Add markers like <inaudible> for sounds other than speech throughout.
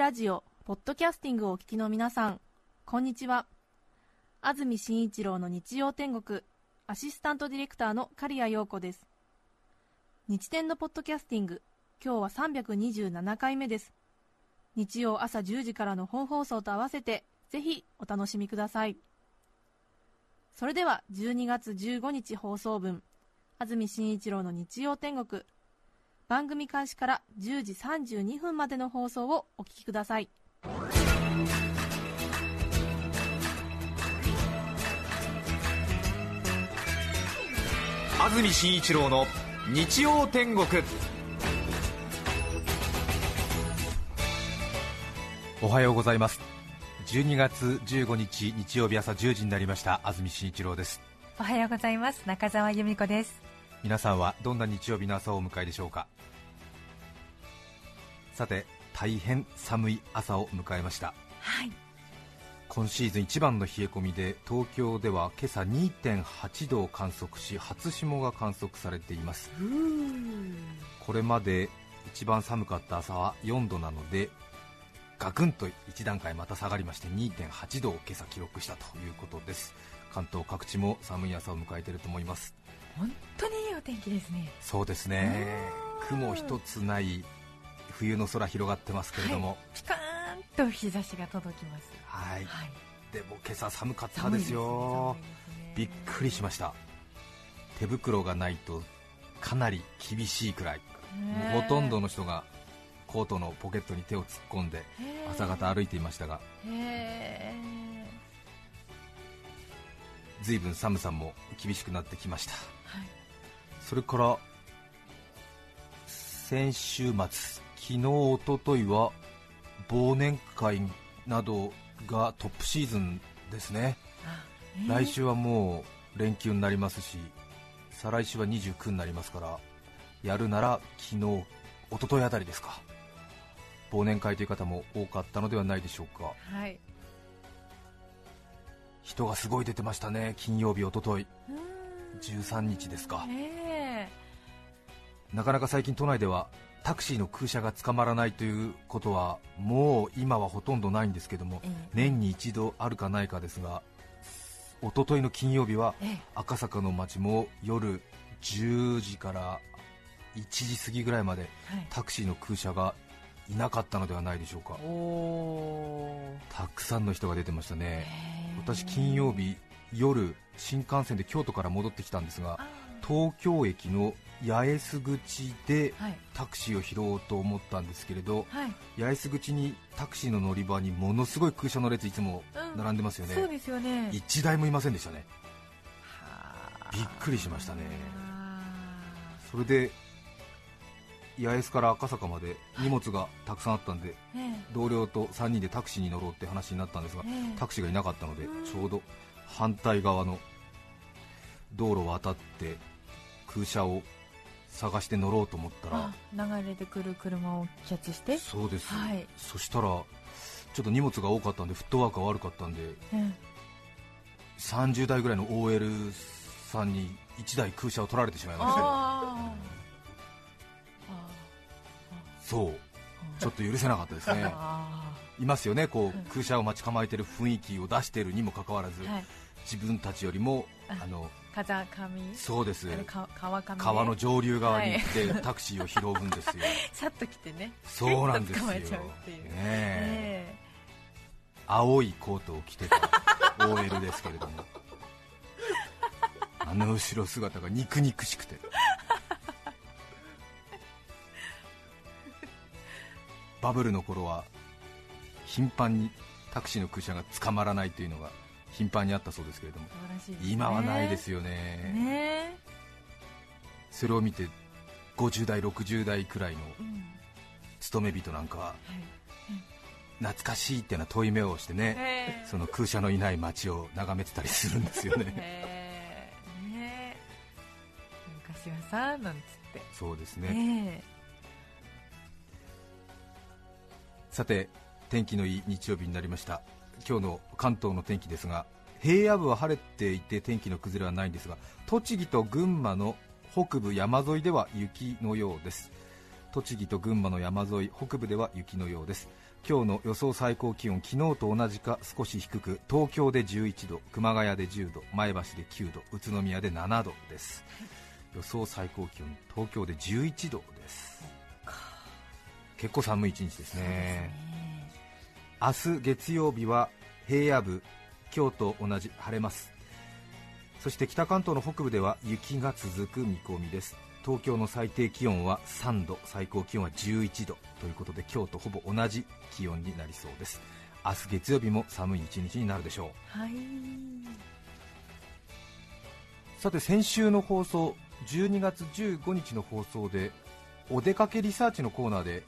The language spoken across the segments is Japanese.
ラジオポッドキャスティングをお聞きの皆さんこんにちは。安住紳一郎の日曜天国アシスタントディレクターの刈谷陽子です。日天のポッドキャスティング今日は327回目です。日曜朝10時からの本放送と合わせてぜひお楽しみください。それでは12月15日放送分安住紳一郎の日曜天国番組開始から10時32分までの放送をお聞きください。安住紳一郎の日曜天国。おはようございます。12月15日日曜日朝10時になりました。安住紳一郎です。おはようございます。中澤由美子です。皆さんはどんな日曜日の朝をお迎えでしょうか？さて大変寒い朝を迎えました。はい。今シーズン一番の冷え込みで東京では今朝2.8度を観測し初霜が観測されています。これまで一番寒かった朝は4度なのでガクンと1段階また下がりまして2.8度を今朝記録したということです。関東各地も寒い朝を迎えていると思います。本当にいいお天気ですね。そうですね。雲一つない冬の空広がってますけれども、はい、ピカーンと日差しが届きます。はい、はい、でも今朝寒かったですよ、ね、びっくりしました。手袋がないとかなり厳しいくらい。もうほとんどの人がコートのポケットに手を突っ込んで朝方歩いていましたが。随分寒さも厳しくなってきました、はい、それから先週末昨日、おとといは忘年会などがトップシーズンですね、えー、来週はもう連休になりますし再来週は29になりますからやるなら昨日、一昨日あたりですか。忘年会という方も多かったのではないでしょうか、はい、人がすごい出てましたね、金曜日、一昨日13日ですか、え。ー、なかなか最近都内ではタクシーの空車が捕まらないということはもう今はほとんどないんですけども、年に一度あるかないかですが一昨日の金曜日は赤坂の街も夜10時から1時過ぎぐらいまでタクシーの空車がいなかったのではないでしょうか、たくさんの人が出てましたね、私、金曜日夜、新幹線で京都から戻ってきたんですが東京駅の八重洲口でタクシーを拾おうと思ったんですけれど、はい、八重洲口にタクシーの乗り場にものすごい空車の列いつも並んでますよね、うん、そうですよね。1台もいませんでしたね。びっくりしましたね。それで八重洲から赤坂まで荷物がたくさんあったんで、はい、同僚と3人でタクシーに乗ろうって話になったんですが、タクシーがいなかったのでちょうど反対側の道路を渡って空車を探して乗ろうと思ったら流れてくる車をキャッチして？そうです、はい、そしたらちょっと荷物が多かったんでフットワークが悪かったんで、うん、30代ぐらいの OL さんに1台空車を取られてしまいまして。そう。ちょっと許せなかったですね。いますよね。こう空車を待ち構えてる雰囲気を出しているにもかかわらず、はい、自分たちよりもあの風上。そうです。川上、川の上流側に行って、タクシーを拾うんですよ。<laughs> さっと来てね。そうなんですよ。ねね青いコートを着てた OL ですけれども。あの後ろ姿が肉肉しくて。バブルの頃は頻繁にタクシーの空車が捕まらないというのが頻繁にあったそうですけれども、ね、今はないですよね。ねそれを見て50代、60代くらいの勤め人なんかは、懐かしいっていうのは遠い目をしてね、その空車のいない街を眺めてたりするんですよね。ね昔はさなんつって。そうですね。さて天気のいい日曜日になりました今日の関東の天気ですが平野部は晴れていて天気の崩れはないんですが栃木と群馬の北部山沿いでは雪のようです。栃木と群馬の山沿い北部では雪のようです。今日の予想最高気温昨日と同じか少し低く東京で11度熊谷で10度前橋で9度宇都宮で7度です。予想最高気温東京で11度です。結構寒い一日ですね。明日月曜日は平野部今日と同じ晴れます。そして北関東の北部では雪が続く見込みです。東京の最低気温は3度最高気温は11度ということで今日とほぼ同じ気温になりそうです。明日月曜日も寒い一日になるでしょう。はい。さて先週の放送12月15日の放送でお出かけリサーチのコーナーで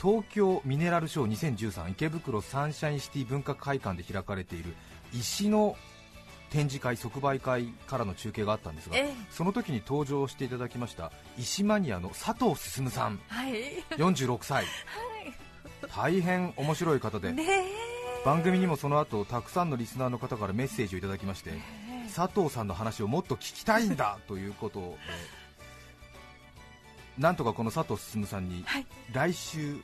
東京ミネラルショー2013池袋サンシャインシティ文化会館で開かれている石の展示会、即売会からの中継があったんですが、その時に登場していただきました石マニアの佐藤進さん、はい、46歳、はい、大変面白い方で、番組にもその後たくさんのリスナーの方からメッセージをいただきまして、佐藤さんの話をもっと聞きたいんだということで、なんとかこの佐藤進さんに来週、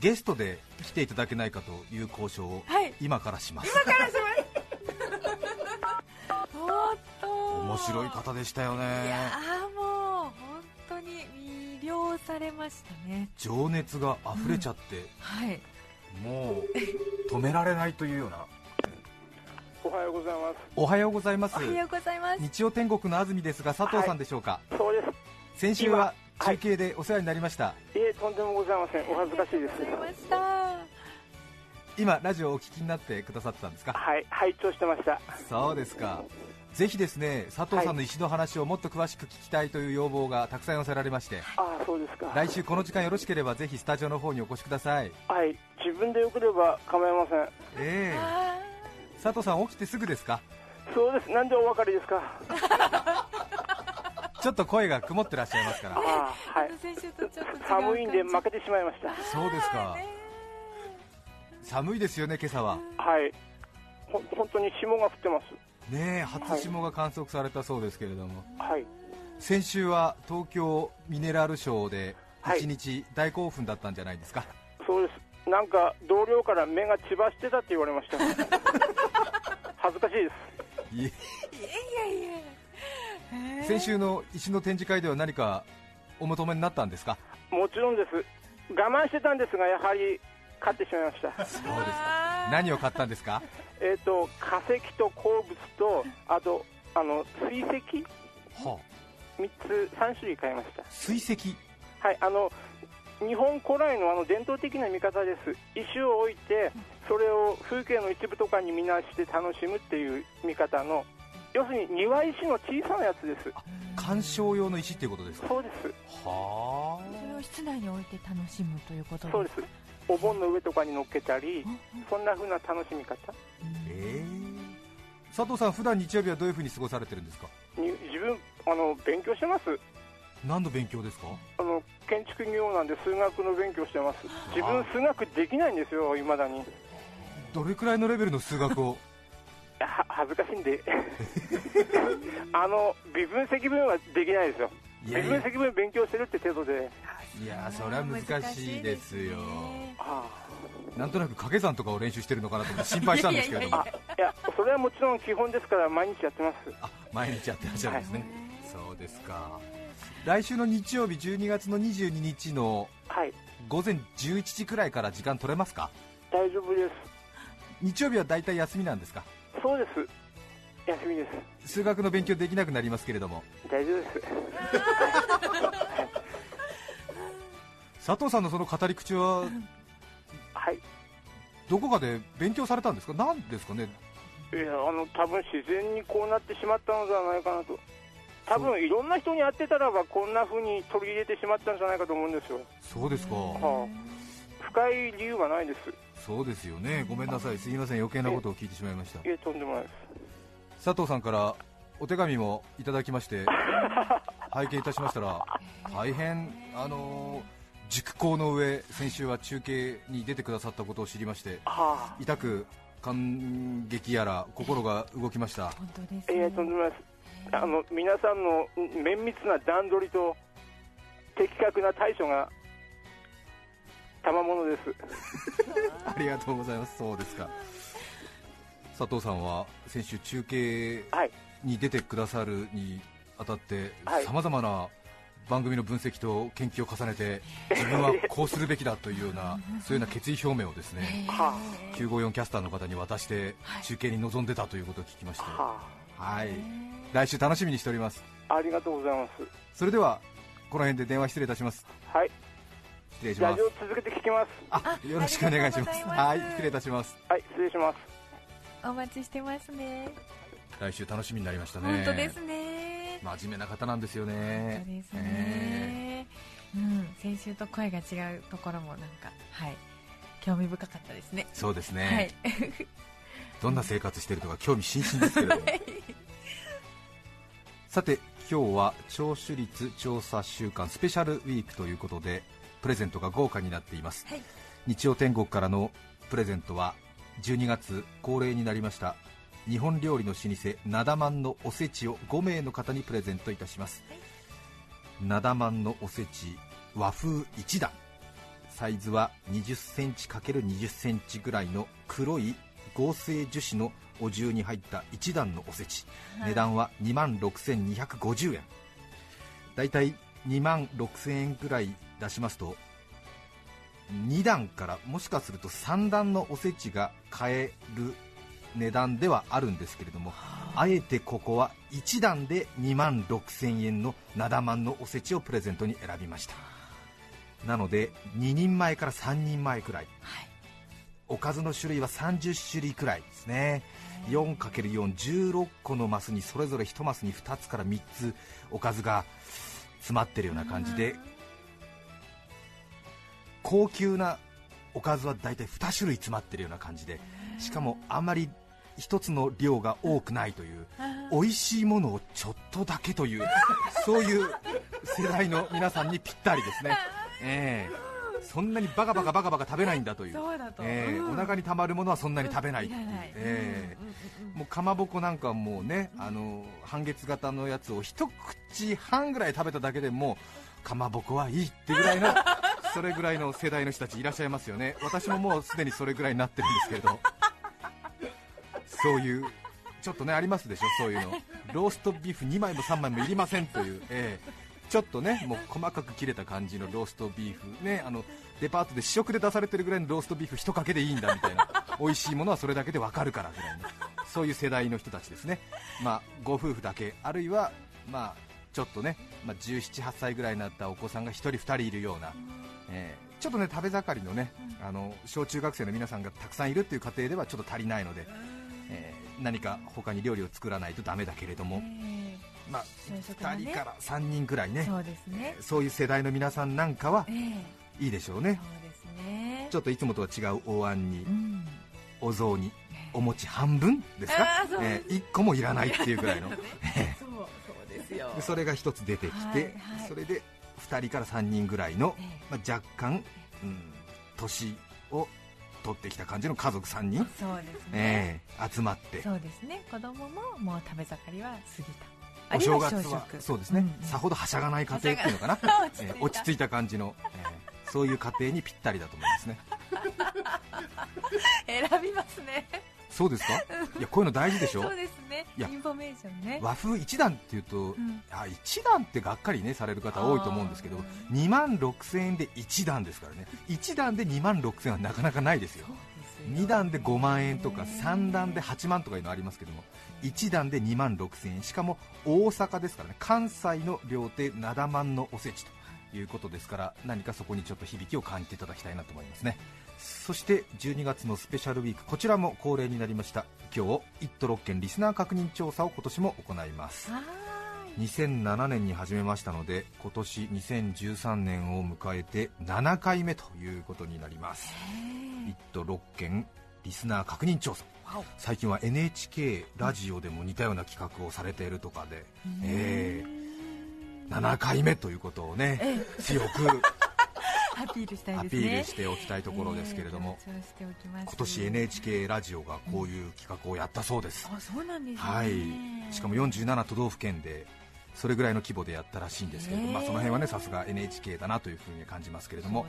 ゲストで来ていただけないかという交渉を今からします。今からします。<laughs> 面白い方でしたよね。いやもう本当に魅了されましたね。情熱が溢れちゃって、うん、はい。もう止められないというような。おはようございます。おはようございます。おはようございます。日曜天国の安住ですが佐藤さんでしょうか、はい、そうです。先週は中継でお世話になりました、はい、いえとんでもございません。お恥ずかしいです。今ラジオをお聞きになってくださってたんですか？はい拝聴してました。そうですか。ぜひですね佐藤さんの石の話をもっと詳しく聞きたいという要望がたくさん寄せられまして、あそうですか。来週この時間よろしければぜひスタジオの方にお越しください。はい自分でよければ構いません。ええ。ー、佐藤さん起きてすぐですか？そうです。なんでお分かりですか？<laughs> ちょっと声が曇ってらっしゃいますから。あ、はい、寒いんで負けてしまいました。そうですか。寒いですよね今朝は。はい。ほ本当に霜が降ってます。ねえ初霜が観測されたそうですけれども、はい、先週は東京ミネラルショーで一日大興奮だったんじゃないですか、はい、そうです。なんか同僚から目が血走ってたって言われました。<laughs> 恥ずかしいです。いやいやいや先週の石の展示会では何かお求めになったんですか？もちろんです。我慢してたんですがやはり買ってしまいました。そうですか。何を買ったんですか？<laughs> えーと、化石と鉱物とあとあの水石、はあ、3つ3種類買いました。水石？はいあの日本古来のあの伝統的な見方です。石を置いてそれを風景の一部とかに見なして楽しむっていう見方の要するに庭石の小さなやつです。鑑賞用の石っていうことですか？そうです。はあ。それを室内に置いて楽しむということですそうです。お盆の上とかに乗っけたりそんな風な楽しみ方。え。ー、佐藤さん、普段日曜日はどういうふうに過ごされてるんですか？自分あの勉強してます。何の勉強ですか？あの建築業なんで数学の勉強してます。自分数学できないんですよいまだに。どれくらいのレベルの数学をは恥ずかしいんで。<laughs> あの微分積分はできないですよ。微分積分勉強してるって程度で。いやそれは難しいですよ、なんとなく掛け算とかを練習してるのかなと心配したんですけど。いやそれはもちろん基本ですから毎日やってます。あ毎日やってらっしゃるんですね、はい、そうですか。来週の日曜日12月の22日の午前11時くらいから時間取れますか？大丈夫です。日曜日は大体休みなんですか？そうです。休みです。数学の勉強できなくなりますけれども。大丈夫です。<laughs> 佐藤さんのその語り口は、はい、どこかで勉強されたんですか、なんですかね？いやあの多分自然にこうなってしまったのではないかなと、多分いろんな人に会ってたらば、こんなふうに取り入れてしまったんじゃないかと思うんですよ。そうですか、はあ、深い理由はないです。そうですよね、ごめんなさい、すみません、余計なことを聞いてしまいました。いえ、とんでもないです。佐藤さんからお手紙もいただきまして、<laughs> 拝見いたしましたら、大変、あのー熟考の上、先週は中継に出てくださったことを知りまして、はあ、痛く感激やら心が動きました。本当です、ね、えー、とんでもないですあの皆さんの綿密な段取りと的確な対処が賜物です。<laughs> ありがとうございます。そうですか。佐藤さんは先週中継に出てくださるにあたってさまざまな番組の分析と研究を重ねて <laughs> 自分はこうするべきだというようなそういうような決意表明をですね954キャスターの方に渡して中継に臨んでたということを聞きまして、はい。来週楽しみにしております。ありがとうございます。それではこの辺で電話失礼いたします。はい失礼します。続けて聞きます。あよろしくお願いします。はい失礼いたします。はい失礼します。お待ちしてますね。来週楽しみになりましたね。本当ですね。真面目な方なんですよね。本当ですね、えー、うん先週と声が違うところもなんかはい。興味深かったですね。そうですね、はい、<laughs> どんな生活してるとか興味津々ですけれども。<laughs> さて今日は聴取率調査週間スペシャルウィークということでプレゼントが豪華になっています、はい、日曜天国からのプレゼントは12月恒例になりました。日本料理の老舗なだまんのおせちを5名の方にプレゼントいたします、なだまんのおせち和風1段サイズは2 0センチ ×2 0センチぐらいの黒い合成樹脂のお重に入った1段のおせち、はい、値段は2万6250円だいたい2万6000円ぐらい出しますと2段からもしかすると3段のおせちが買える値段ではあるんですけれども、あえてここは1段で2万6000円のなだまんのおせちをプレゼントに選びました。なので2人前から3人前くらい、はい、おかずの種類は30種類くらいですね。4×416 個のマスにそれぞれ1マスに2つから3つおかずが詰まってるような感じで高級なおかずは大体2種類詰まってるような感じでしかもあんまり1つの量が多くないという美味しいものをちょっとだけというそういう世代の皆さんにぴったりですね、えー、そんなにバカバカバカバカ食べないんだという。えー、お腹にたまるものはそんなに食べない。ってい。う、えー、もうかまぼこなんかもうねあの半月型のやつを一口半ぐらい食べただけでもかまぼこはいいってぐらいの <laughs> それぐらいの世代の人たちいらっしゃいますよね。私ももうすでにそれぐらいになってるんですけれど。そういうちょっとねありますでしょそういうの。ローストビーフ2枚も3枚もいりませんという、えー、ちょっとねもう細かく切れた感じのローストビーフ。ねあのデパートで試食で出されてるぐらいのローストビーフ1かけでいいんだみたいな。<laughs> 美味しいものはそれだけでわかるからぐらいのそういう世代の人たちですね。まあご夫婦だけ。あるいはまあちょっとね、まあ、17、8歳ぐらいになったお子さんが1人、2人いるような、えー、ちょっとね食べ盛りのね、あの小中学生の皆さんがたくさんいるっていう家庭ではちょっと足りないので、えー、何か他に料理を作らないとダメだけれども、まあ、2人から3人くらいね。そうですね。そういう世代の皆さんなんかはいいでしょうね,、ね。ちょっといつもとは違うお椀に、うん、お雑煮お餅半分ですか、えー、1個もいらないっていうぐらいの、<laughs> そうそうですよ。それが1つ出てきて、それで2人から3人ぐらいの、まあ、若干、うん、年を取ってきた感じの家族3人そうですね、えー、集まって。そうですね。子供ももう食べ盛りは過ぎたお正月はそうですね、うん、さほどはしゃがない家庭っていうのかな、えー、落ち着いた感じの、えー、そういう家庭にぴったりだと思いますね。<laughs> 選びますね。そうですか？いやこういうの大事でしょ？そうですね。インフォメーションね。和風一段っていうと、うん、あ一段ってがっかりねされる方多いと思うんですけど2万6000円で一段ですからね。一段で2万6000円はなかなかないですよ2段で5万円とか3段で8万とかいうのありますけども1段で2万6000円。しかも大阪ですからね。関西の料亭なだ万のおせちということですから何かそこにちょっと響きを感じていただきたいなと思いますね。そして12月のスペシャルウィーク。こちらも恒例になりました。今日1都6県リスナー確認調査を今年も行います。2007年に始めましたので今年2013年を迎えて7回目ということになります。1都6県リスナー確認調査。最近は NHK ラジオでも似たような企画をされているとかで、えー、7回目ということをね、強く <laughs> アピールしたい、ね、アピールしておきたいところですけれども、えー、今年 NHK ラジオがこういう企画をやったそうです、うん、あそうなんです、ね、はい、しかも47都道府県でそれぐらいの規模でやったらしいんですけれども、まあ、その辺はねさすが NHK だなというふうに感じますけれども、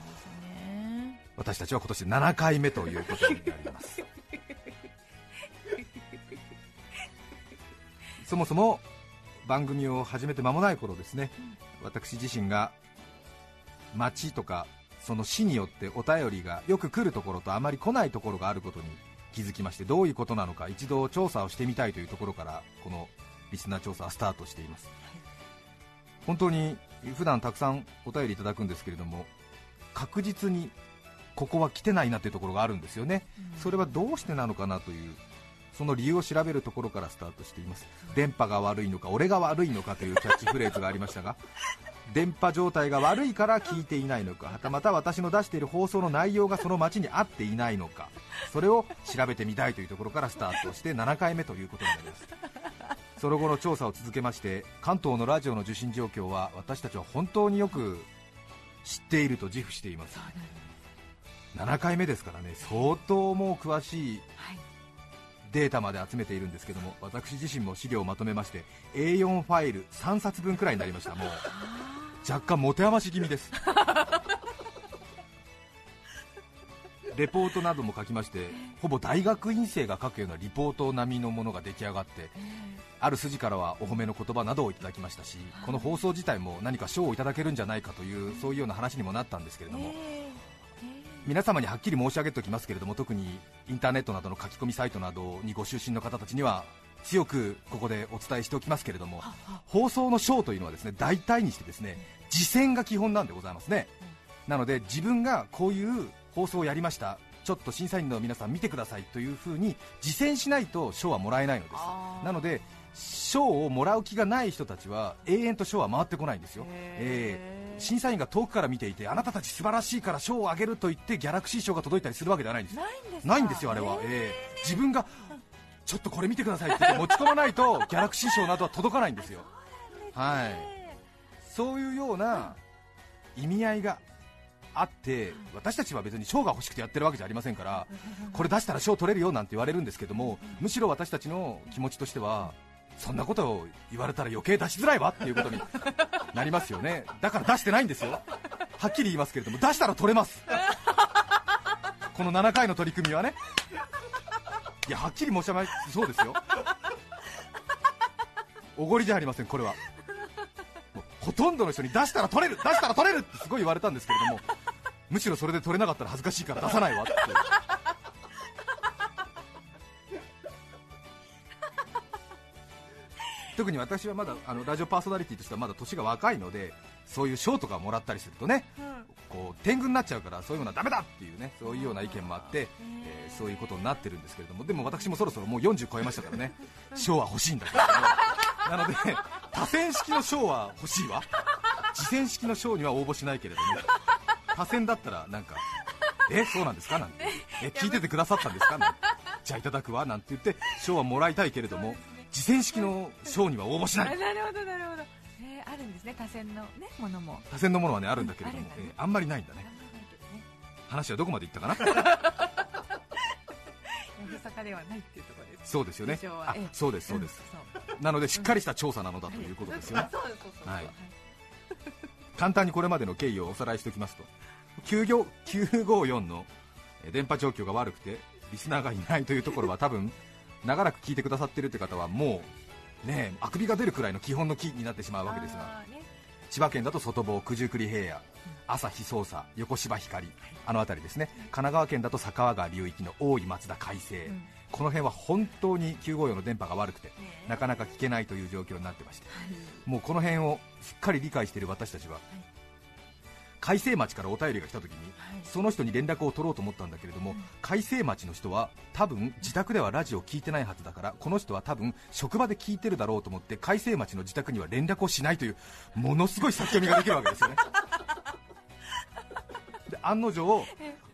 私たちは今年7回目ということになります。<laughs> そもそも番組を始めて間もない頃ですね、私自身が町とかその市によってお便りがよく来るところとあまり来ないところがあることに気づきましてどういうことなのか一度調査をしてみたいというところからこのリスナー調査はスタートしています、本当に普段たくさんお便りいただくんですけれども確実にここは来てないなというところがあるんですよね、それはどうしてなのかなというその理由を調べるところからスタートしています。電波が悪いのか俺が悪いのかというキャッチフレーズがありましたが <laughs> 電波状態が悪いから聞いていないのかはたまた私の出している放送の内容がその街に合っていないのかそれを調べてみたいというところからスタートして7回目ということになりますその後の調査を続けまして関東のラジオの受信状況は私たちは本当によく知っていると自負しています。7回目ですからね相当もう詳しいデータまで集めているんですけども私自身も資料をまとめまして A4 ファイル3冊分くらいになりました。もう若干持て余し気味です <laughs> レポートなども書きましてほぼ大学院生が書くようなリポート並みのものが出来上がってある筋からはお褒めの言葉などをいただきましたしこの放送自体も何か賞をいただけるんじゃないかというそういうような話にもなったんですけれども、皆様にはっきり申し上げておきますけれども特にインターネットなどの書き込みサイトなどにご出身の方たちには強くここでお伝えしておきますけれども放送の賞というのはですね大体にしてですね実践が基本なんでございますね、なので自分がこういう放送をやりました。ちょっと審査員の皆さん見てくださいというふうに実践しないと賞はもらえないのです。なので賞をもらう気がない人たちは永遠と賞は回ってこないんですよ、えー審査員が遠くから見ていてあなたたち素晴らしいから賞をあげると言ってギャラクシー賞が届いたりするわけではないんです。ないんですよ、あれは、えー、自分がちょっとこれ見てくださいって持ち込まないと <laughs> ギャラクシー賞などは届かないんですよ、はい、そういうような意味合いがあって私たちは別に賞が欲しくてやってるわけじゃありませんからこれ出したら賞取れるよなんて言われるんですけどもむしろ私たちの気持ちとしてはそんなことを言われたら余計出しづらいわっていうことになりますよね。だから出してないんですよ。はっきり言いますけれども出したら取れます。この7回の取り組みはね。いやはっきり申し上げそうですよ。おごりじゃありませんこれは。ほとんどの人に出したら取れる出したら取れるってすごい言われたんですけれどもむしろそれで取れなかったら恥ずかしいから出さないわって。<laughs> 特に私はまだあのラジオパーソナリティとしてはまだ年が若いのでそういう賞とかもらったりするとね、うん、こう天狗になっちゃうからそういうのはだめだっていうねそういうような意見もあって、えー、そういうことになってるんですけれどもでも私もそろそろもう40超えましたからね。賞は欲しいんだけど、ね、なので多選式の賞は欲しいわ。次戦式の賞には応募しないけれども、ね、多選だったらなんかえそうなんですか？なんて。え聞いててくださったんですか？なんて。じゃあいただくわなんて言って賞はもらいたいけれども次戦式の賞には応募しない。なるほどなるほど、えー、あるんですね多選の、ね、ものも。多選のものはねあるんだけれども、うん、あえー、あんまりないんだね、ね、話はどこまでいったかな？ではないっていうところです。そうですよね。あそうですそうです、うん、なのでしっかりした調査なのだということですよね、はい簡単にこれまでの経緯をおさらいしておきますと954の電波状況が悪くてリスナーがいないというところは多分 <laughs> 長らく聞いてくださっているという方はもうねあくびが出るくらいの基本の木になってしまうわけですが、ね、千葉県だと外房、九十九里平野、朝日捜査、横芝光、あの辺りですね、神奈川県だと佐川川流域の大井松田海西、うん、この辺は本当に954の電波が悪くて、なかなか聞けないという状況になってまして、はい、もうこの辺をしっかり理解している私たちは、海西町からお便りが来た時に、はい、その人に連絡を取ろうと思ったんだけれども、うん、海西町の人は多分自宅ではラジオを聞いてないはずだからこの人は多分職場で聞いてるだろうと思って海西町の自宅には連絡をしないというものすごい先読みができるわけですよね。<laughs> で案の定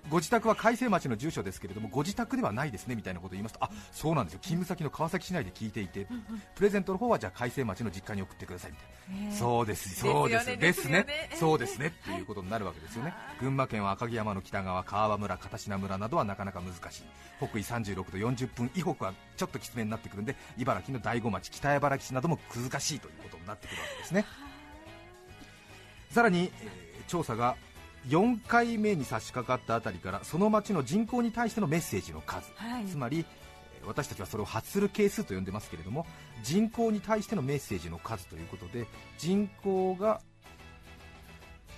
ご自宅は海西町の住所ですけれどもご自宅ではないですねみたいなことを言いますとあそうなんですよ。勤務先の川崎市内で聞いていて、プレゼントの方はじゃあ海西町の実家に送ってくださいみたいな、そうですそうです。ですね。そうですね。っていうことになるわけですよね、群馬県は赤城山の北側川場村片品村などはなかなか難しい。北緯36度40分以北はちょっときつめになってくるんで茨城の大子町北茨城市なども難しいということになってくるわけですね。さらに、えー、調査が4回目に差し掛かったあたりからその町の人口に対してのメッセージの数、はい、つまり私たちはそれを発する係数と呼んでますけれども人口に対してのメッセージの数ということで人口が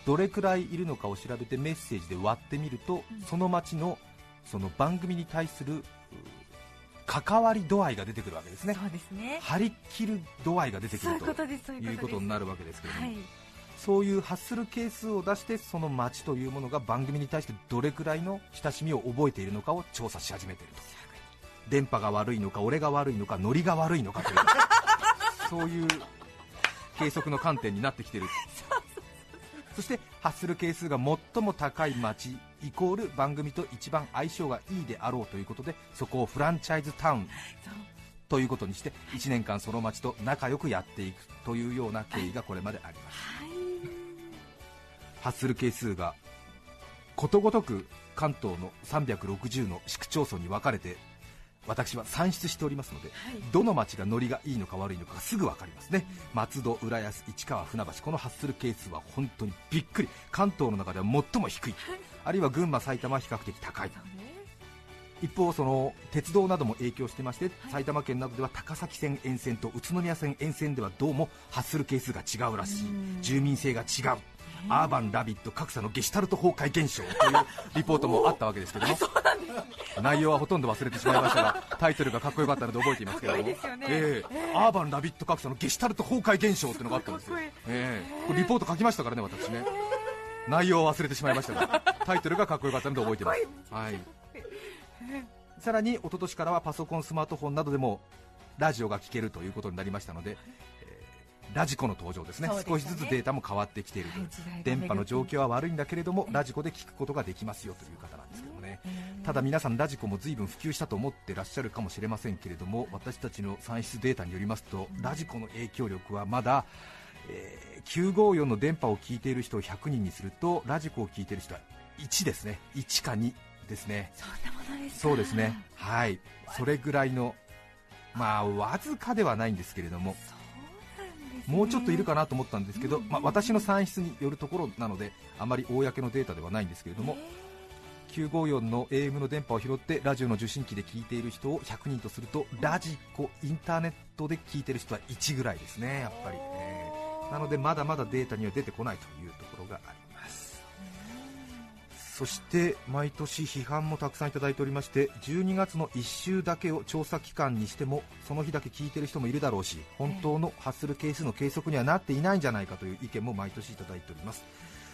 どれくらいいるのかを調べてメッセージで割ってみると、うん、その町のその番組に対する関わり度合いが出てくるわけですね、そうですね。張り切る度合いが出てくるということになるわけですけれども、はい、そういう発する係数を出してその町というものが番組に対してどれくらいの親しみを覚えているのかを調査し始めていると。電波が悪いのか俺が悪いのかノリが悪いのかという。そういう計測の観点になってきている。そして発する係数が最も高い町イコール番組と一番相性がいいであろうということでそこをフランチャイズタウンということにして1年間その町と仲良くやっていくというような経緯がこれまであります、発する係数がことごとく関東の360の市区町村に分かれて私は算出しておりますので、はい、どの町がノリがいいのか悪いのかがすぐ分かりますね、うん、松戸、浦安、市川、船橋、この発する係数は本当にびっくり、関東の中では最も低い、あるいは群馬、埼玉は比較的高い。一方、その鉄道なども影響してまして、はい、埼玉県などでは高崎線沿線と宇都宮線沿線ではどうも発する係数が違うらしい、住民性が違う、アーバン・ラビット格差のゲシュタルト崩壊現象というリポートもあったわけですけども。<laughs> 内容はほとんど忘れてしまいましたがタイトルがかっこよかったので覚えていますけども、ね。えー、アーバン・ラビット格差のゲシュタルト崩壊現象というのがあったんですよ、えー、これリポート書きましたからね私ね。内容は忘れてしまいましたが <laughs> タイトルがかっこよかったので覚えています、はい、さらに一昨年からはパソコン、スマートフォンなどでもラジオが聴けるということになりましたのでラジコの登場ですね、ね、少しずつデータも変わってきているはい、電波の状況は悪いんだけれども、ラジコで聞くことができますよという方なんですけどもね、ただ皆さん、ラジコも随分普及したと思ってらっしゃるかもしれませんけれども、私たちの算出データによりますと、ラジコの影響力はまだ、えー、954の電波を聞いている人を100人にすると、ラジコを聞いている人は1ですね、1か2ですね、そんなものですそうですね、はい、それぐらいの、まあ、わずかではないんですけれども。もうちょっといるかなと思ったんですけど、まあ、私の算出によるところなのであまり公のデータではないんですけれども、954の AM の電波を拾ってラジオの受信機で聞いている人を100人とするとラジコ、インターネットで聞いている人は1ぐらいですね、やっぱり、え、なのでまだまだデータには出てこないというところがあります。そして毎年批判もたくさんいただいておりまして12月の1週だけを調査期間にしてもその日だけ聞いている人もいるだろうし本当の発する係数の計測にはなっていないんじゃないかという意見も毎年いただいております。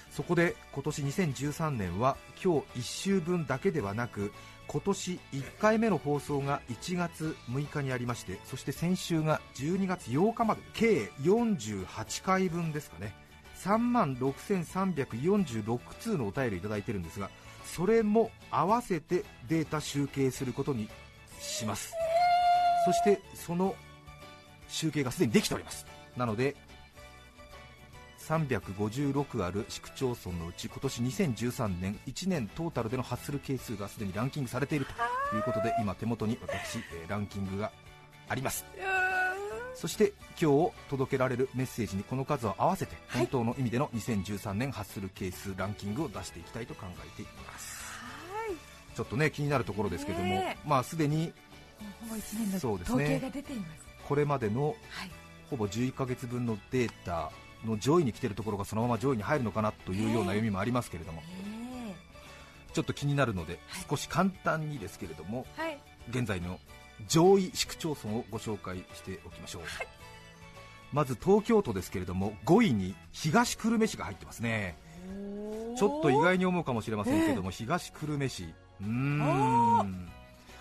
そこで今年2013年は今日1週分だけではなく今年1回目の放送が1月6日にありましてそして先週が12月8日まで計48回分ですかね3万6346通のお便りいただいてるんですがそれも合わせてデータ集計することにします。そしてその集計がすでにできております。なので356ある市区町村のうち今年2013年1年トータルでの発する係数がすでにランキングされているということで今手元に私、えランキングがあります。そして今日届けられるメッセージにこの数を合わせて本当の意味での2013年発する係数ランキングを出していきたいと考えています、はい、ちょっとね気になるところですけども、まあすでにそうですね。これまでのほぼ11ヶ月分のデータの上位に来てるところがそのまま上位に入るのかなというような読みもありますけれども、ちょっと気になるので少し簡単にですけれども、現在の上位市区町村をご紹介しておきましょう、はい、まず東京都ですけれども5位に東久留米市が入ってますね。ちょっと意外に思うかもしれませんけれども、えー、東久留米市。うーん。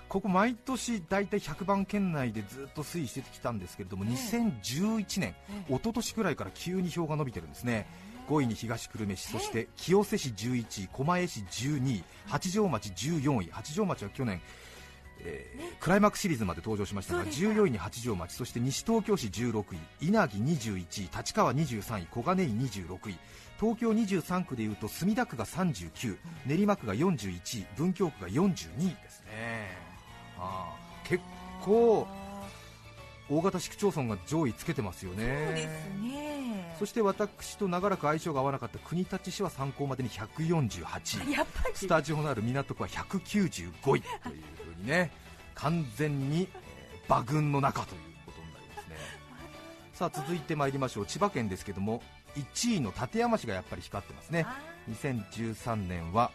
ここ毎年大体100番圏内でずっと推移してきたんですけれども、2011年、一昨年くらいから急に票が伸びてるんですね、5位に東久留米市、そして清瀬市11位、狛江市12位、八丈町14位、八丈町は去年、えー、クライマックスシリーズまで登場しましたが14位に八丈町そして西東京市16位稲城21位立川23位小金井26位東京23区でいうと墨田区が39練馬区が41位文京区が42位ですね。あ結構大型市区町村が上位つけてますよね。そうですね。そして私と長らく相性が合わなかった国立市は参考までに148位。やっぱり。スタジオのある港区は195位というふうにね完全に、えー馬群の中ということになりますね。<laughs> さあ続いてまいりましょう。千葉県ですけども1位の館山市がやっぱり光ってますね。あ2013年は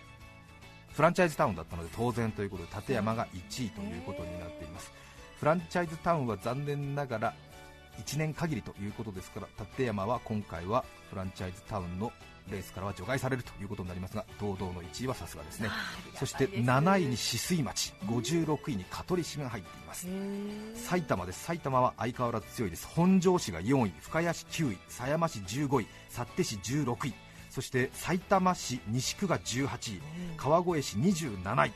フランチャイズタウンだったので当然ということで館山が1位ということになっていますフランチャイズタウンは残念ながら1年限りということですから館山は今回はフランチャイズタウンのレースからは除外されるということになりますが堂々の1位はさすがですね。ーそして7位に止水町56位に香取市が入っています。埼玉です。埼玉は相変わらず強いです。本庄市が4位深谷市9位狭山市15位幸手市16位そして埼玉市西区が18位川越市27位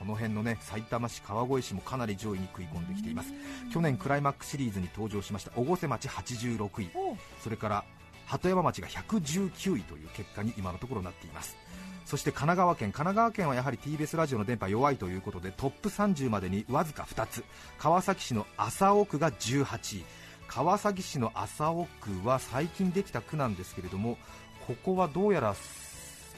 この辺のね埼玉市川越市もかなり上位に食い込んできています。去年クライマックスシリーズに登場しました越生町86位。おそれから鳩山町が119位という結果に今のところなっています。そして神奈川県。神奈川県はやはり TBS ラジオの電波弱いということでトップ30までにわずか2つ。川崎市の麻生区が18位。川崎市の麻生区は最近できた区なんですけれどもここはどうやら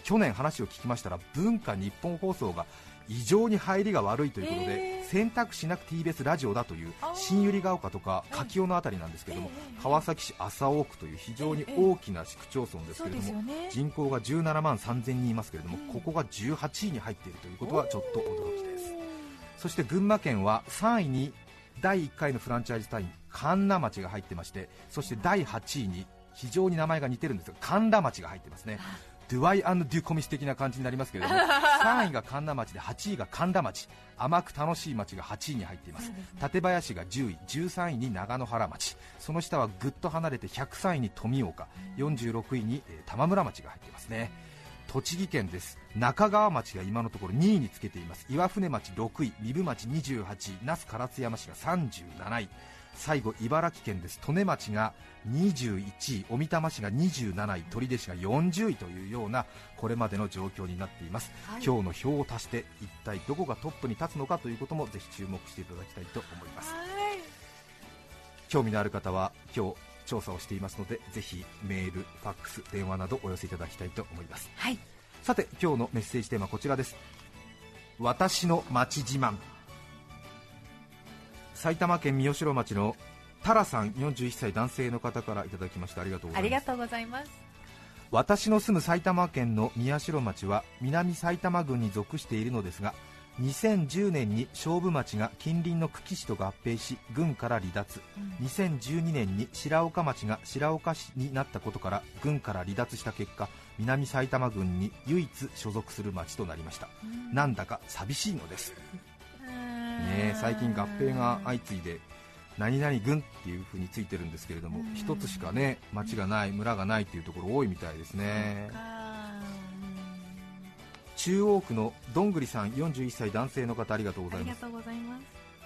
去年話を聞きましたら文化日本放送が異常に入りが悪いということで、えー。選択肢なく TBS ラジオだという新百合ヶ丘とか柿尾の辺りなんですけども、えー川崎市麻生区という非常に大きな市区町村ですけれども、人口が17万3000人いますけれども、うん。ここが18位に入っているということはちょっと驚きです。そして群馬県は3位に第1回のフランチャイズ隊員神田町が入ってましてそして第8位に非常に名前が似てるんですが神田町が入ってますねドゥアイデュコミス的な感じになりますけれども <laughs> 3位が神田町で8位が神田町。甘く楽しい町が8位に入っています。館林が10位13位に長野原町。その下はぐっと離れて103位に富岡。46位に、えー玉村町が入っていますね。栃木県です。中川町が今のところ2位につけています。岩船町6位壬生町28位那須烏山市が37位最後茨城県です。利根町が21位小美玉市が27位取手市が40位というようなこれまでの状況になっています、はい。今日の表を足して一体どこがトップに立つのかということもぜひ注目していただきたいと思います。はい。興味のある方は今日調査をしていますのでぜひメール、ファックス、電話などお寄せいただきたいと思います。はい。さて今日のメッセージテーマはこちらです。私の町自慢埼玉県三代町のタラさん41歳男性の方からいただきました。ありがとうございます。私の住む埼玉県の宮代町は南埼玉郡に属しているのですが2010年に勝負町が近隣の久喜市と合併し郡から離脱。2012年に白岡町が白岡市になったことから郡から離脱した結果南埼玉郡に唯一所属する町となりました。なんだか寂しいのですね。え最近合併が相次いで何々郡っていう風についてるんですけれどもうん。一つしかね町がない村がないっていうところ多いみたいですね。中央区のどんぐりさん41歳男性の方ありがとうございます。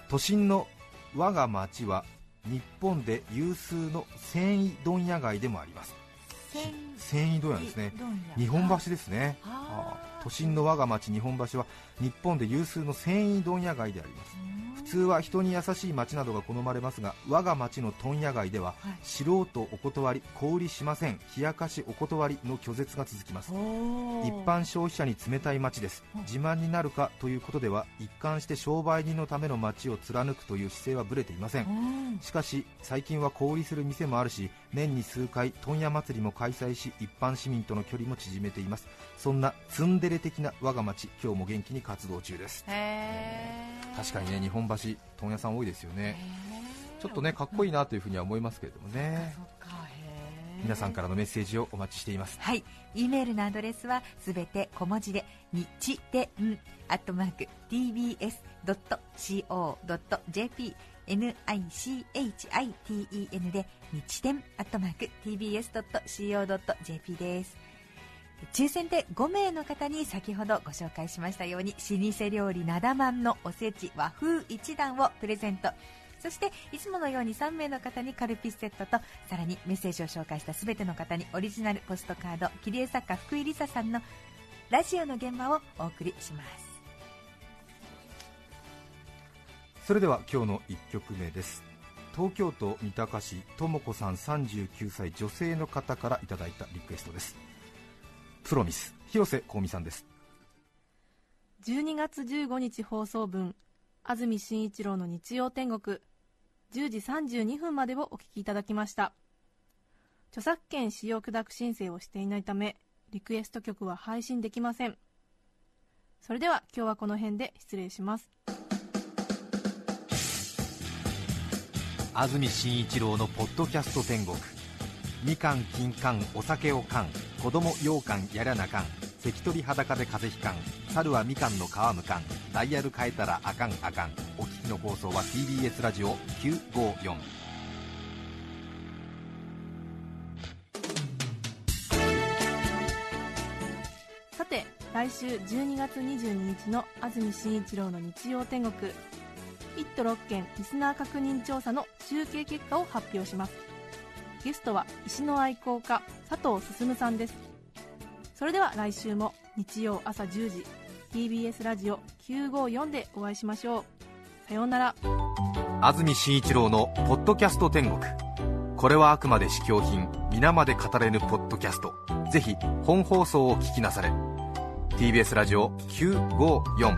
都心の我が町は日本で有数の繊維問屋街でもあります繊維問屋ですね。日本橋ですね。都心の我が町日本橋は日本で有数の繊維問屋街であります。普通は人に優しい町などが好まれますが我が町の問屋街では、はい。素人お断り小売りしません冷やかしお断りの拒絶が続きます。一般消費者に冷たい町です。うん自慢になるかということでは一貫して商売人のための町を貫くという姿勢はぶれていません。しかし最近は小売りする店もあるし年に数回問屋祭りも開催し一般市民との距離も縮めています。そんなツンデレ的な我が町今日も元気に活動中です確かにね日本橋問屋さん多いですよね。ちょっとねかっこいいなというふうには思いますけれどもね。皆さんからのメッセージをお待ちしています。はい。E メールのアドレスはすべて小文字で日天アットマーク tbs.co.jp nichiten で日天アットマーク tbs.co.jp です抽選で5名の方に先ほどご紹介しましたように老舗料理なだまんのおせち和風一段をプレゼント。そしていつものように3名の方にカルピスセットとさらにメッセージを紹介した全ての方にオリジナルポストカード切り絵作家福井梨沙さんのラジオの現場をお送りします。それでは今日の1曲目です。東京都三鷹市とも子さん39歳女性の方からいただいたリクエストです。プロミス広瀬香美さんです。12月15日放送分安住紳一郎の日曜天国10時32分までをお聞きいただきました。著作権使用許諾申請をしていないためリクエスト曲は配信できません。それでは今日はこの辺で失礼します。安住紳一郎のポッドキャスト天国。みかん金柑お酒をかん子供羊羹やらなかん関取裸で風邪ひかん猿はみかんの皮むかんダイヤル変えたらあかんあかんお聞きの放送は TBS ラジオ954さて来週12月22日の安住紳一郎の日曜天国。1都6県リスナー確認調査の集計結果を発表します。ゲストは石の愛好家佐藤進さんです。それでは来週も日曜朝10時 TBS ラジオ954でお会いしましょう。さようなら。安住紳一郎の「ポッドキャスト天国」これはあくまで試供品皆まで語れぬポッドキャスト。ぜひ本放送を聞きなされ。TBS ラジオ954